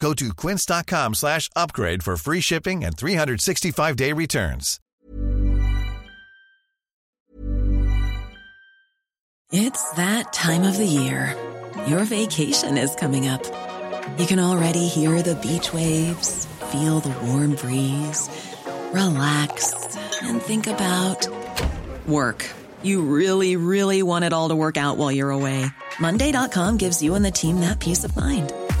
Go to quince.com slash upgrade for free shipping and 365-day returns. It's that time of the year. Your vacation is coming up. You can already hear the beach waves, feel the warm breeze, relax, and think about work. You really, really want it all to work out while you're away. Monday.com gives you and the team that peace of mind.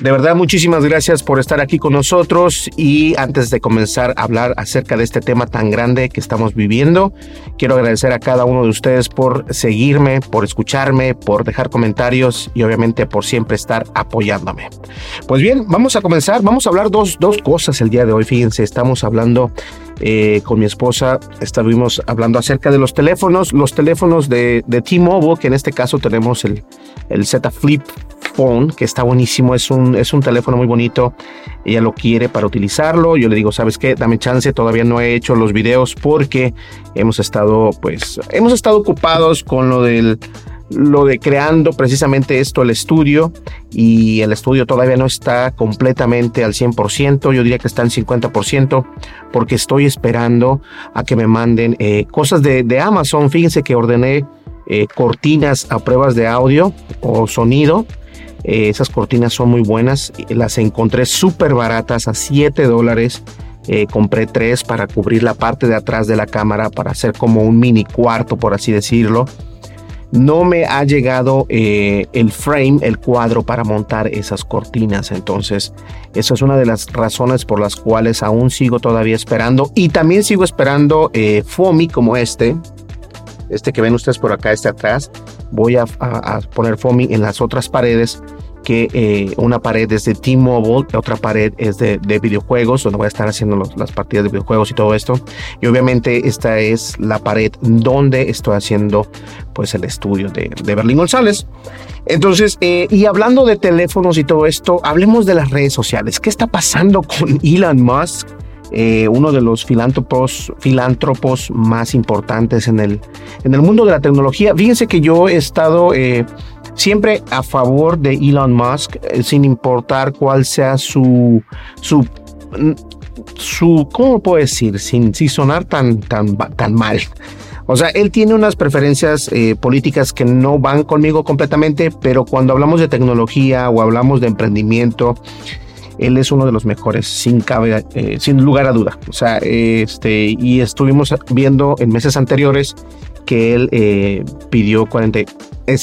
De verdad, muchísimas gracias por estar aquí con nosotros y antes de comenzar a hablar acerca de este tema tan grande que estamos viviendo, quiero agradecer a cada uno de ustedes por seguirme, por escucharme, por dejar comentarios y obviamente por siempre estar apoyándome. Pues bien, vamos a comenzar, vamos a hablar dos, dos cosas el día de hoy, fíjense, estamos hablando eh, con mi esposa estuvimos hablando acerca de los teléfonos, los teléfonos de, de T-Mobile, que en este caso tenemos el, el Z Flip Que está buenísimo, es un, es un teléfono muy bonito, ella lo quiere para utilizarlo, yo le digo, ¿sabes qué? Dame chance, todavía no he hecho los videos porque hemos estado, pues, hemos estado ocupados con lo del lo de creando precisamente esto, el estudio, y el estudio todavía no está completamente al 100%, yo diría que está en 50%, porque estoy esperando a que me manden eh, cosas de, de, Amazon. Fíjense que ordené eh, cortinas a pruebas de audio o sonido. Eh, esas cortinas son muy buenas, las encontré súper baratas a 7 dólares Eh, compré tres para cubrir la parte de atrás de la cámara, para hacer como un mini cuarto, por así decirlo. No me ha llegado eh, el frame, el cuadro para montar esas cortinas. Entonces, esa es una de las razones por las cuales aún sigo todavía esperando. Y también sigo esperando FOMI como este. Este que ven ustedes por acá, este atrás. Voy a, a poner FOMI en las otras paredes que eh, una pared es de T-Mobile, otra pared es de, videojuegos, donde voy a estar haciendo las partidas de videojuegos y todo esto. Y obviamente esta es la pared donde estoy haciendo pues el estudio de, Berlín González. Entonces, eh, y hablando de teléfonos y todo esto, hablemos de las redes sociales. ¿Qué está pasando con Elon Musk? Eh, uno de los filántropos, filántropos más importantes en el, en el mundo de la tecnología. Fíjense que yo he estado siempre a favor de Elon Musk, eh, sin importar cuál sea su, su, su ¿cómo puedo decir? Sin, sonar tan, tan, tan mal. O sea, él tiene unas preferencias eh, políticas que no van conmigo completamente, pero cuando hablamos de tecnología o hablamos de emprendimiento, él es uno de los mejores, sin, cabe, eh, sin lugar a duda. O sea, este, y estuvimos viendo en meses anteriores que él pidió 40,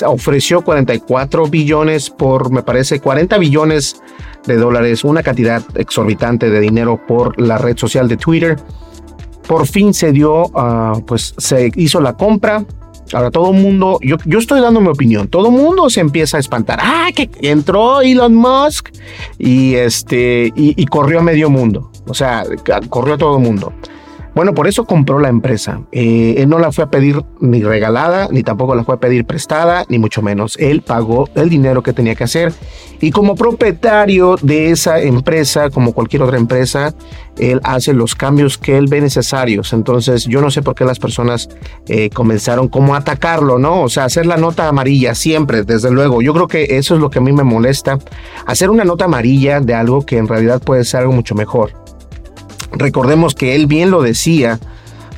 ofreció 44 billones por, me parece, 40 billones de dólares, una cantidad exorbitante de dinero por la red social de Twitter. Por fin se dio, ah, pues se hizo la compra. Ahora todo el mundo, yo, yo estoy dando mi opinión, todo el mundo se empieza a espantar. Ah, que entró Elon Musk y este y, y corrió a medio mundo. O sea, corrió a todo el mundo. Bueno, por eso compró la empresa. Eh, él no la fue a pedir ni regalada, ni tampoco la fue a pedir prestada, ni mucho menos. Él pagó el dinero que tenía que hacer. Y como propietario de esa empresa, como cualquier otra empresa, él hace los cambios que él ve necesarios. Entonces, yo no sé por qué las personas eh, comenzaron como a atacarlo, ¿no? O sea, hacer la nota amarilla siempre, desde luego. Yo creo que eso es lo que a mí me molesta. Hacer una nota amarilla de algo que en realidad puede ser algo mucho mejor. Recordemos que él bien lo decía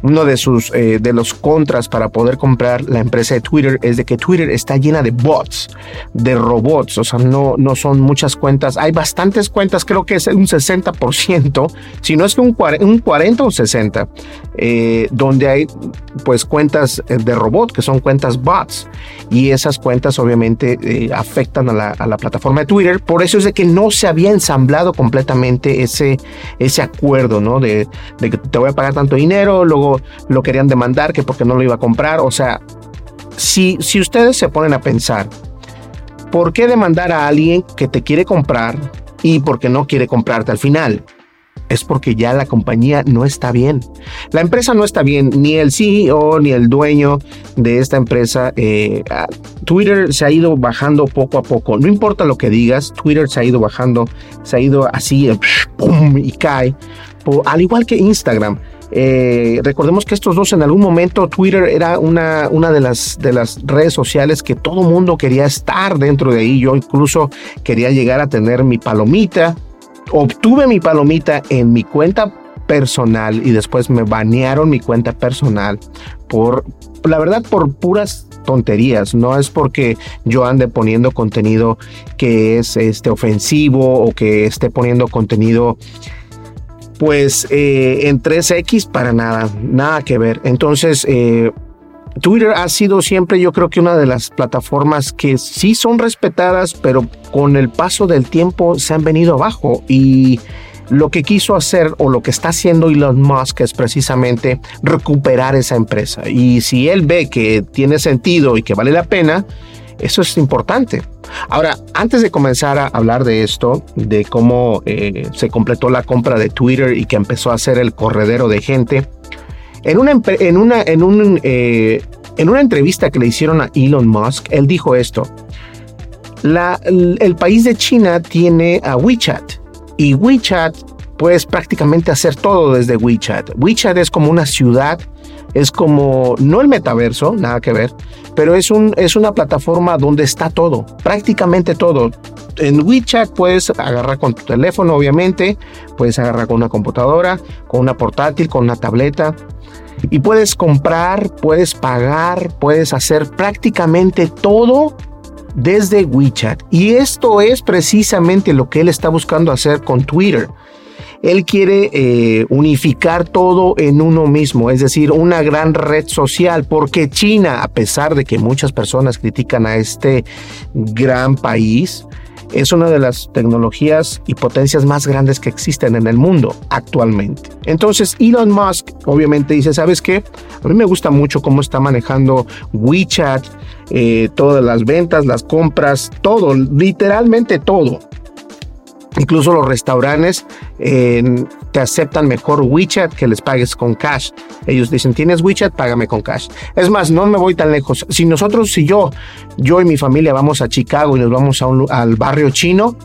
uno de sus eh, de los contras para poder comprar la empresa de Twitter es de que Twitter está llena de bots, de robots, o sea, no, no son muchas cuentas, hay bastantes cuentas, creo que es un 60%, si no es que un 40, o 60, eh, donde hay pues cuentas eh, de robot, que son cuentas bots, y esas cuentas obviamente afectan a la, a la, plataforma de Twitter, por eso es de que no se había ensamblado completamente ese, ese acuerdo, ¿no? De, de que te voy a pagar tanto dinero, luego lo querían demandar que porque no lo iba a comprar. O sea, si, si ustedes se ponen a pensar, ¿por qué demandar a alguien que te quiere comprar y porque no quiere comprarte al final? es porque ya la compañía no está bien. La empresa no está bien, ni el CEO ni el dueño de esta empresa. Eh, Twitter se ha ido bajando poco a poco. No importa lo que digas, Twitter se ha ido bajando, se ha ido así, ¡pum! y cae. Al igual que Instagram. Eh, recordemos que estos dos en algún momento Twitter era una, una de, las, de las redes sociales que todo mundo quería estar dentro de ahí. Yo incluso quería llegar a tener mi palomita. Obtuve mi palomita en mi cuenta personal y después me banearon mi cuenta personal por, la verdad, por puras tonterías. No es porque yo ande poniendo contenido que es este, ofensivo o que esté poniendo contenido pues eh, en 3X para nada, nada que ver. Entonces, eh, Twitter ha sido siempre yo creo que una de las plataformas que sí son respetadas, pero con el paso del tiempo se han venido abajo y lo que quiso hacer o lo que está haciendo Elon Musk es precisamente recuperar esa empresa. Y si él ve que tiene sentido y que vale la pena, eso es importante. Ahora, antes de comenzar a hablar de esto, de cómo eh, se completó la compra de Twitter y que empezó a ser el corredero de gente, en una, en una, en un, eh, en una entrevista que le hicieron a Elon Musk, él dijo esto. La, el país de China tiene a WeChat y WeChat puedes prácticamente hacer todo desde WeChat. WeChat es como una ciudad es como, no el metaverso, nada que ver, pero es, un, es una plataforma donde está todo, prácticamente todo. En WeChat puedes agarrar con tu teléfono, obviamente, puedes agarrar con una computadora, con una portátil, con una tableta. Y puedes comprar, puedes pagar, puedes hacer prácticamente todo desde WeChat. Y esto es precisamente lo que él está buscando hacer con Twitter. Él quiere eh, unificar todo en uno mismo, es decir, una gran red social, porque China, a pesar de que muchas personas critican a este gran país, es una de las tecnologías y potencias más grandes que existen en el mundo actualmente. Entonces Elon Musk obviamente dice, ¿sabes qué? A mí me gusta mucho cómo está manejando WeChat, eh, todas las ventas, las compras, todo, literalmente todo. Incluso los restaurantes te aceptan mejor WeChat que les pagues con cash. Ellos dicen, tienes WeChat, págame con cash. Es más, no me voy tan lejos. Si nosotros, si yo, yo y mi familia vamos a Chicago y nos vamos al barrio chino,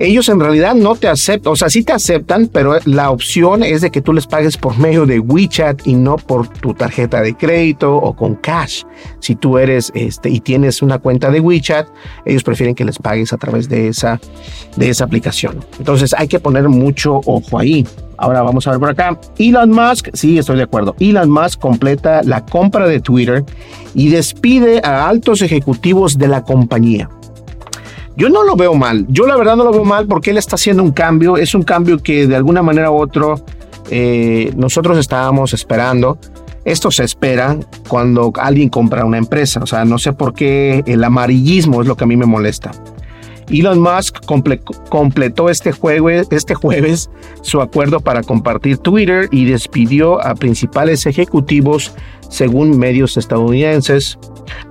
ellos en realidad no te aceptan, o sea, sí te aceptan, pero la opción es de que tú les pagues por medio de WeChat y no por tu tarjeta de crédito o con cash. Si tú eres este y tienes una cuenta de WeChat, ellos prefieren que les pagues a través de esa de esa aplicación. Entonces, hay que poner mucho ojo ahí. Ahora vamos a ver por acá. Elon Musk, sí, estoy de acuerdo. Elon Musk completa la compra de Twitter y despide a altos ejecutivos de la compañía. Yo no lo veo mal. Yo la verdad no lo veo mal porque él está haciendo un cambio. Es un cambio que de alguna manera u otro eh, nosotros estábamos esperando. Esto se espera cuando alguien compra una empresa. O sea, no sé por qué el amarillismo es lo que a mí me molesta. Elon Musk completó este jueves, este jueves su acuerdo para compartir Twitter y despidió a principales ejecutivos según medios estadounidenses.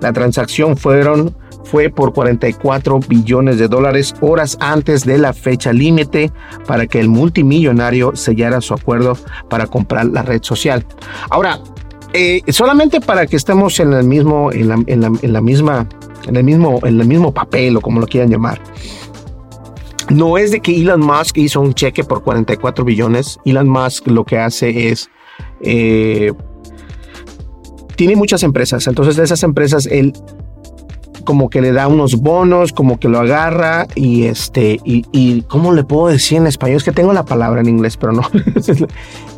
La transacción fueron fue por 44 billones de dólares horas antes de la fecha límite para que el multimillonario sellara su acuerdo para comprar la red social. Ahora, eh, solamente para que estemos en el mismo, en la, misma, en el mismo, en el mismo papel o como lo quieran llamar. No es de que Elon Musk hizo un cheque por 44 billones. Elon Musk lo que hace es eh, tiene muchas empresas. Entonces de esas empresas él como que le da unos bonos, como que lo agarra y este, y, ¿cómo le puedo decir en español? Es que tengo la palabra en inglés, pero no.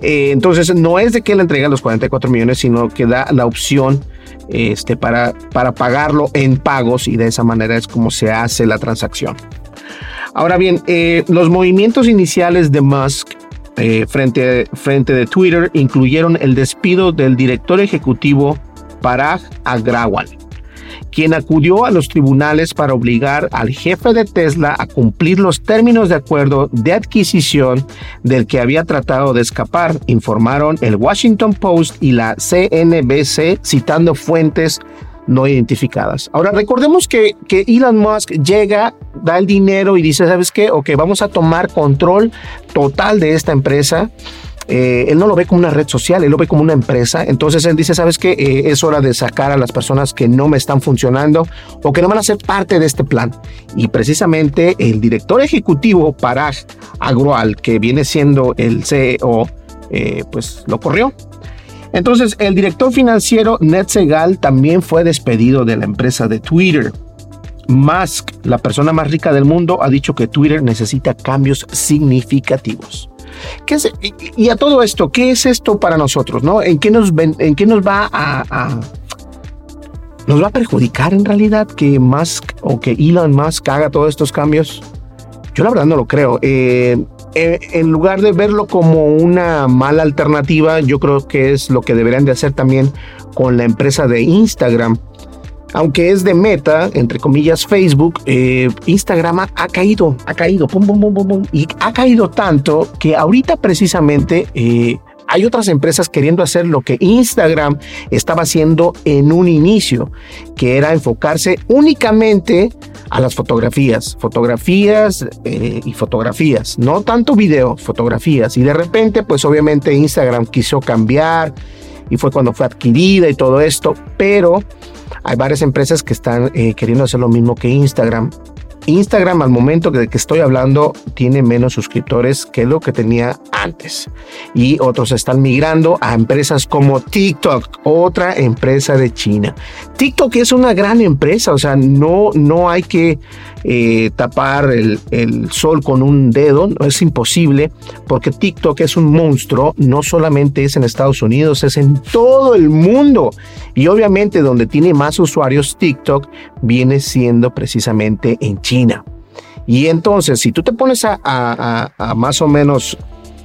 Eh, entonces, no es de que le entrega los 44 millones, sino que da la opción este, para, para pagarlo en pagos y de esa manera es como se hace la transacción. Ahora bien, eh, los movimientos iniciales de Musk eh, frente, frente de Twitter incluyeron el despido del director ejecutivo Parag Agrawal quien acudió a los tribunales para obligar al jefe de Tesla a cumplir los términos de acuerdo de adquisición del que había tratado de escapar, informaron el Washington Post y la CNBC citando fuentes no identificadas. Ahora recordemos que, que Elon Musk llega, da el dinero y dice, ¿sabes qué? Ok, vamos a tomar control total de esta empresa eh, él no lo ve como una red social, él lo ve como una empresa. Entonces él dice, ¿sabes qué? Eh, es hora de sacar a las personas que no me están funcionando o que no van a ser parte de este plan. Y precisamente el director ejecutivo Parag Agrawal, que viene siendo el CEO, eh, pues lo corrió. Entonces el director financiero Ned Segal también fue despedido de la empresa de Twitter. Musk, la persona más rica del mundo, ha dicho que Twitter necesita cambios significativos. ¿Qué es, y, a todo esto, ¿qué es esto para nosotros? ¿no? ¿En, qué nos, en qué nos va a, ¿Nos va a perjudicar en realidad que Musk o que Elon Musk haga todos estos cambios? Yo la verdad no lo creo. Eh, eh, en lugar de verlo como una mala alternativa, yo creo que es lo que deberían de hacer también con la empresa de Instagram aunque es de meta, entre comillas, Facebook, eh, Instagram ha, caído, ha caído, pum, pum, pum, pum, y ha caído tanto que ahorita precisamente eh, hay otras empresas queriendo hacer lo que Instagram estaba haciendo en un inicio, que era enfocarse únicamente a las fotografías, fotografías eh, y fotografías, no tanto video, fotografías. Y de repente, pues obviamente Instagram quiso cambiar y fue cuando fue adquirida y todo esto, pero hay varias empresas que están eh, queriendo hacer lo mismo que Instagram. Instagram al momento de que estoy hablando tiene menos suscriptores que lo que tenía antes. Y otros están migrando a empresas como TikTok, otra empresa de China. TikTok es una gran empresa, o sea, no, no hay que eh, tapar el, sol con un dedo, no es imposible, porque TikTok es un monstruo, no solamente es en Estados Unidos, es en todo el mundo. Y obviamente donde tiene más usuarios TikTok viene siendo precisamente en China. Y entonces, si tú te pones a, más o menos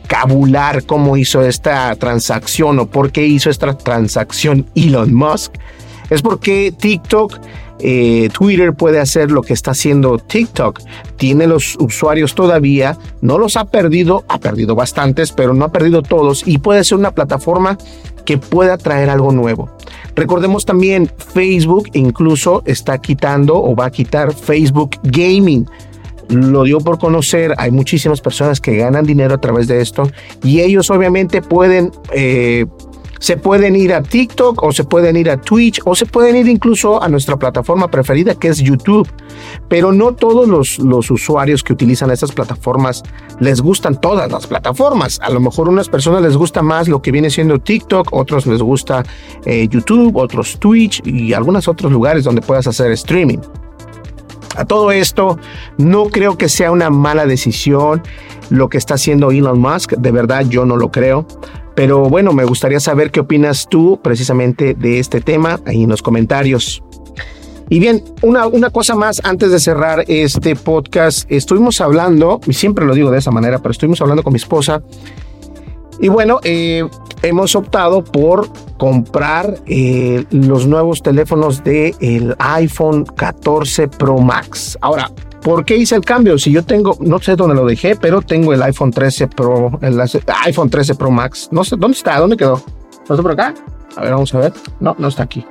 encabular cómo hizo esta transacción o por qué hizo esta transacción Elon Musk, es porque TikTok eh, Twitter puede hacer lo que está haciendo TikTok. Tiene los usuarios todavía, no los ha perdido, ha perdido bastantes, pero no ha perdido todos y puede ser una plataforma que pueda traer algo nuevo. Recordemos también Facebook incluso está quitando o va a quitar Facebook Gaming. Lo dio por conocer, hay muchísimas personas que ganan dinero a través de esto y ellos obviamente pueden eh, se pueden ir a TikTok o se pueden ir a Twitch o se pueden ir incluso a nuestra plataforma preferida que es YouTube. Pero no todos los, los usuarios que utilizan estas plataformas les gustan todas las plataformas. A lo mejor unas personas les gusta más lo que viene siendo TikTok, otros les gusta eh, YouTube, otros Twitch y algunos otros lugares donde puedas hacer streaming. A todo esto, no creo que sea una mala decisión lo que está haciendo Elon Musk. De verdad, yo no lo creo. Pero bueno, me gustaría saber qué opinas tú precisamente de este tema ahí en los comentarios. Y bien, una, una cosa más antes de cerrar este podcast. Estuvimos hablando, y siempre lo digo de esa manera, pero estuvimos hablando con mi esposa. Y bueno, eh, hemos optado por comprar eh, los nuevos teléfonos del el iPhone 14 Pro Max. Ahora, ¿Por qué hice el cambio? Si yo tengo, no sé dónde lo dejé, pero tengo el iPhone 13 Pro, el iPhone 13 Pro Max. No sé, ¿dónde está? ¿Dónde quedó? ¿No está por acá? A ver, vamos a ver. No, no está aquí.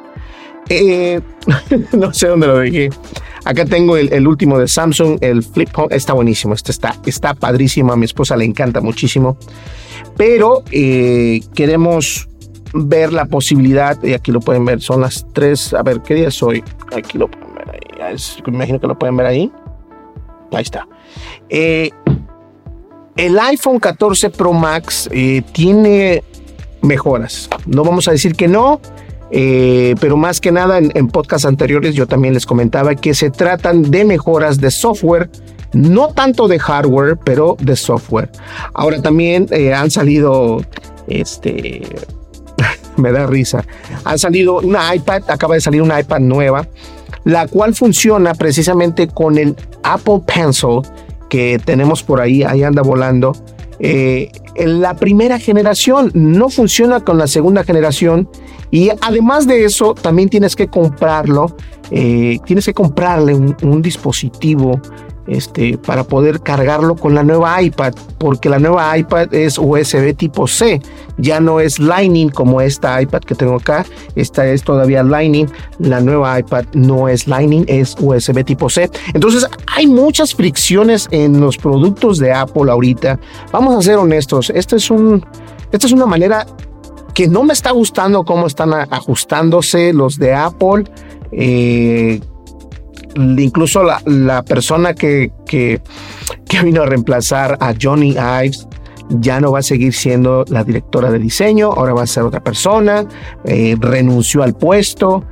Eh, no sé dónde lo dejé. Acá tengo el, último de Samsung, el Flip Phone. Está buenísimo. Este está, está padrísimo. A mi esposa le encanta muchísimo. Pero eh, queremos ver la posibilidad, y aquí lo pueden ver, son las tres. A ver, ¿qué día es hoy? Aquí lo pueden ver ahí. me imagino que lo pueden ver ahí. Ahí está. Eh, el iPhone 14 Pro Max eh, tiene mejoras. No vamos a decir que no, eh, pero más que nada en, podcasts anteriores yo también les comentaba que se tratan de mejoras de software, no tanto de hardware, pero de software. Ahora también han salido, este, me da risa, han salido una iPad, acaba de salir una iPad nueva la cual funciona precisamente con el Apple Pencil que tenemos por ahí, ahí anda volando. Eh, en la primera generación no funciona con la segunda generación y además de eso también tienes que comprarlo, eh, tienes que comprarle un dispositivo este, para poder cargarlo con la nueva iPad, porque la nueva iPad es USB tipo C, ya no es Lightning como esta iPad que tengo acá, esta es todavía Lightning, la nueva iPad no es Lightning, es USB tipo C. Entonces hay muchas fricciones en los productos de Apple ahorita. Vamos a ser honestos, esta es, un, esta es una manera que no me está gustando cómo están ajustándose los de Apple. Eh, incluso la, persona que, que, vino a reemplazar a Johnny Ives ya no va a seguir siendo la directora de diseño, ahora va a ser otra persona, eh, renunció al puesto,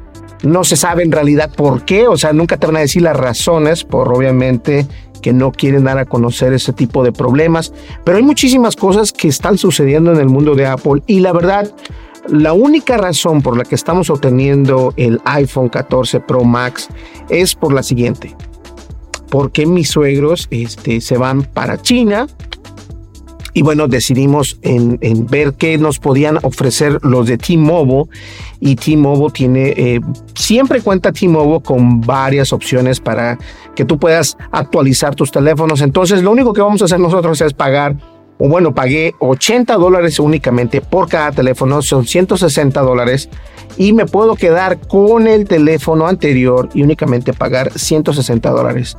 no se sabe en realidad por qué, o sea, nunca te van a decir las razones, por obviamente que no quieren dar a conocer ese tipo de problemas, pero hay muchísimas cosas que están sucediendo en el mundo de Apple y la verdad, la única razón por la que estamos obteniendo el iPhone 14 Pro Max es por la siguiente. Porque mis suegros este, se van para China y bueno, decidimos en, ver qué nos podían ofrecer los de T-Mobile y T-Mobile tiene, eh, siempre cuenta T-Mobile con varias opciones para que tú puedas actualizar tus teléfonos. Entonces, lo único que vamos a hacer nosotros es pagar o bueno, pagué 80 dólares únicamente por cada teléfono, son 160 dólares y me puedo quedar con el teléfono anterior y únicamente pagar 160 dólares.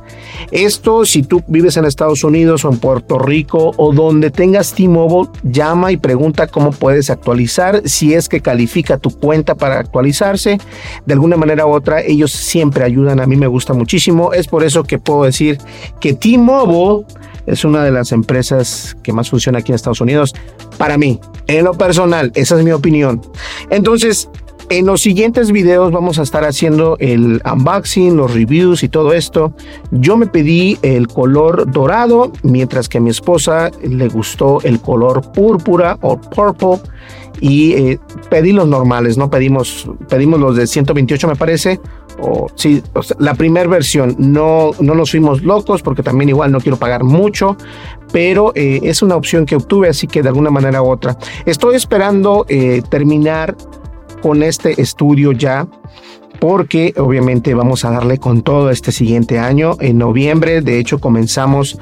Esto si tú vives en Estados Unidos o en Puerto Rico o donde tengas T-Mobile, llama y pregunta cómo puedes actualizar, si es que califica tu cuenta para actualizarse. De alguna manera u otra, ellos siempre ayudan, a mí me gusta muchísimo. Es por eso que puedo decir que T-Mobile es una de las empresas que más funciona aquí en Estados Unidos. Para mí, en lo personal, esa es mi opinión. Entonces, en los siguientes videos vamos a estar haciendo el unboxing, los reviews y todo esto. Yo me pedí el color dorado, mientras que a mi esposa le gustó el color púrpura o purple. Y eh, pedí los normales, no pedimos, pedimos los de 128 me parece, o sí, la primera versión, no, no nos fuimos locos porque también igual no quiero pagar mucho, pero eh, es una opción que obtuve, así que de alguna manera u otra. Estoy esperando eh, terminar con este estudio ya porque obviamente vamos a darle con todo este siguiente año. En noviembre, de hecho, comenzamos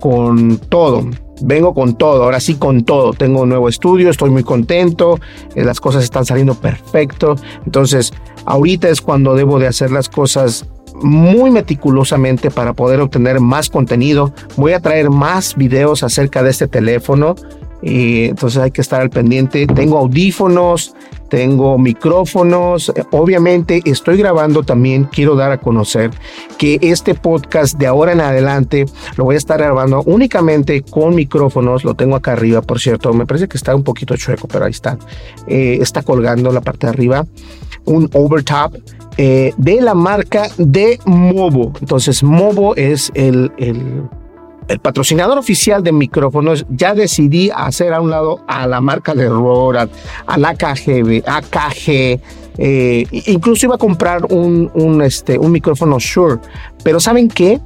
con todo. Vengo con todo, ahora sí con todo. Tengo un nuevo estudio, estoy muy contento, eh, las cosas están saliendo perfecto. Entonces, ahorita es cuando debo de hacer las cosas muy meticulosamente para poder obtener más contenido. Voy a traer más videos acerca de este teléfono entonces hay que estar al pendiente. Tengo audífonos, tengo micrófonos. Obviamente estoy grabando también. Quiero dar a conocer que este podcast de ahora en adelante lo voy a estar grabando únicamente con micrófonos. Lo tengo acá arriba, por cierto. Me parece que está un poquito chueco, pero ahí está. Eh, está colgando la parte de arriba. Un overtop. Eh, de la marca de Movo. Entonces, Movo es el, el el patrocinador oficial de micrófonos, ya decidí hacer a un lado a la marca de Rode, al AKG, AKG eh, incluso iba a comprar un, un, este, un micrófono Shure, pero ¿saben qué?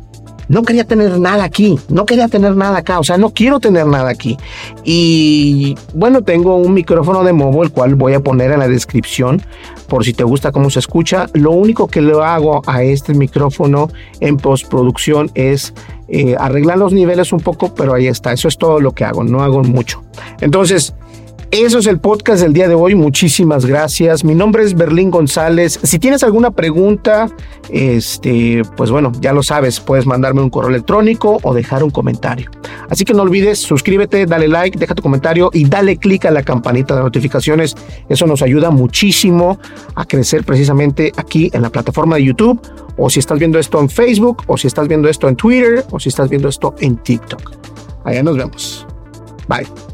No quería tener nada aquí, no quería tener nada acá, o sea, no quiero tener nada aquí. Y bueno, tengo un micrófono de móvil, el cual voy a poner en la descripción por si te gusta cómo se escucha. Lo único que le hago a este micrófono en postproducción es eh, arreglar los niveles un poco, pero ahí está, eso es todo lo que hago, no hago mucho. Entonces, eso es el podcast del día de hoy. Muchísimas gracias. Mi nombre es Berlín González. Si tienes alguna pregunta, este, pues bueno, ya lo sabes, puedes mandarme un correo electrónico o dejar un comentario. Así que no olvides, suscríbete, dale like, deja tu comentario y dale click a la campanita de notificaciones. Eso nos ayuda muchísimo a crecer precisamente aquí en la plataforma de YouTube o si estás viendo esto en Facebook o si estás viendo esto en Twitter o si estás viendo esto en TikTok. Allá nos vemos. Bye.